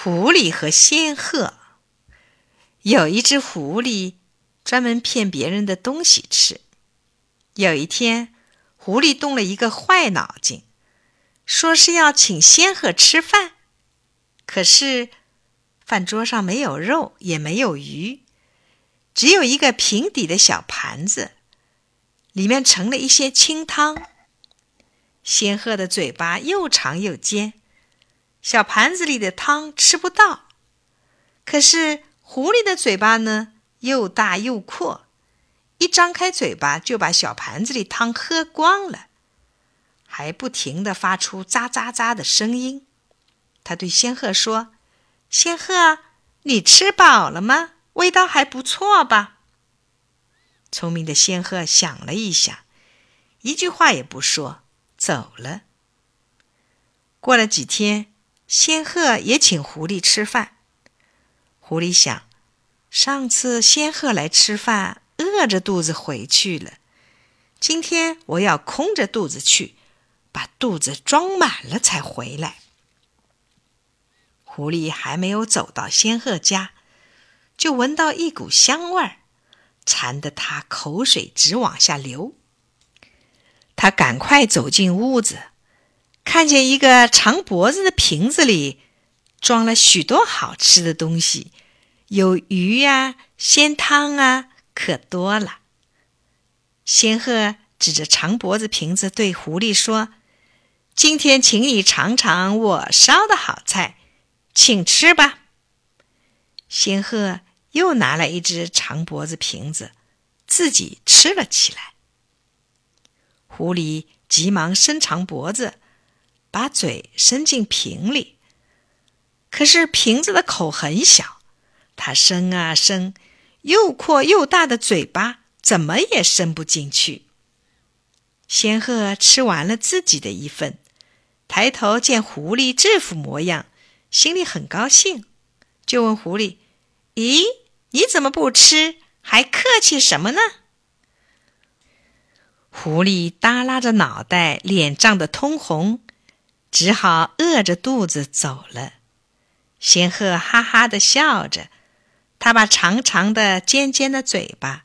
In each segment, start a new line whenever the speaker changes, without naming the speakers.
狐狸和仙鹤。有一只狐狸专门骗别人的东西吃。有一天，狐狸动了一个坏脑筋，说是要请仙鹤吃饭。可是，饭桌上没有肉，也没有鱼，只有一个平底的小盘子，里面盛了一些清汤。仙鹤的嘴巴又长又尖。小盘子里的汤吃不到，可是狐狸的嘴巴呢，又大又阔，一张开嘴巴就把小盘子里汤喝光了，还不停地发出喳喳喳的声音。他对仙鹤说：“仙鹤，你吃饱了吗？味道还不错吧？”聪明的仙鹤想了一想，一句话也不说，走了。过了几天。仙鹤也请狐狸吃饭。狐狸想，上次仙鹤来吃饭，饿着肚子回去了。今天我要空着肚子去，把肚子装满了才回来。狐狸还没有走到仙鹤家，就闻到一股香味儿，馋得他口水直往下流。他赶快走进屋子。看见一个长脖子的瓶子里装了许多好吃的东西，有鱼呀、鲜汤啊，可多了。仙鹤指着长脖子瓶子对狐狸说：“今天请你尝尝我烧的好菜，请吃吧。”仙鹤又拿了一只长脖子瓶子，自己吃了起来。狐狸急忙伸长脖子。把嘴伸进瓶里，可是瓶子的口很小，它伸啊伸，又阔又大的嘴巴怎么也伸不进去。仙鹤吃完了自己的一份，抬头见狐狸这副模样，心里很高兴，就问狐狸：“咦，你怎么不吃？还客气什么呢？”狐狸耷拉着脑袋，脸涨得通红。只好饿着肚子走了。仙鹤哈哈的笑着，它把长长的、尖尖的嘴巴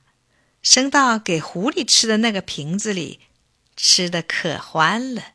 伸到给狐狸吃的那个瓶子里，吃的可欢了。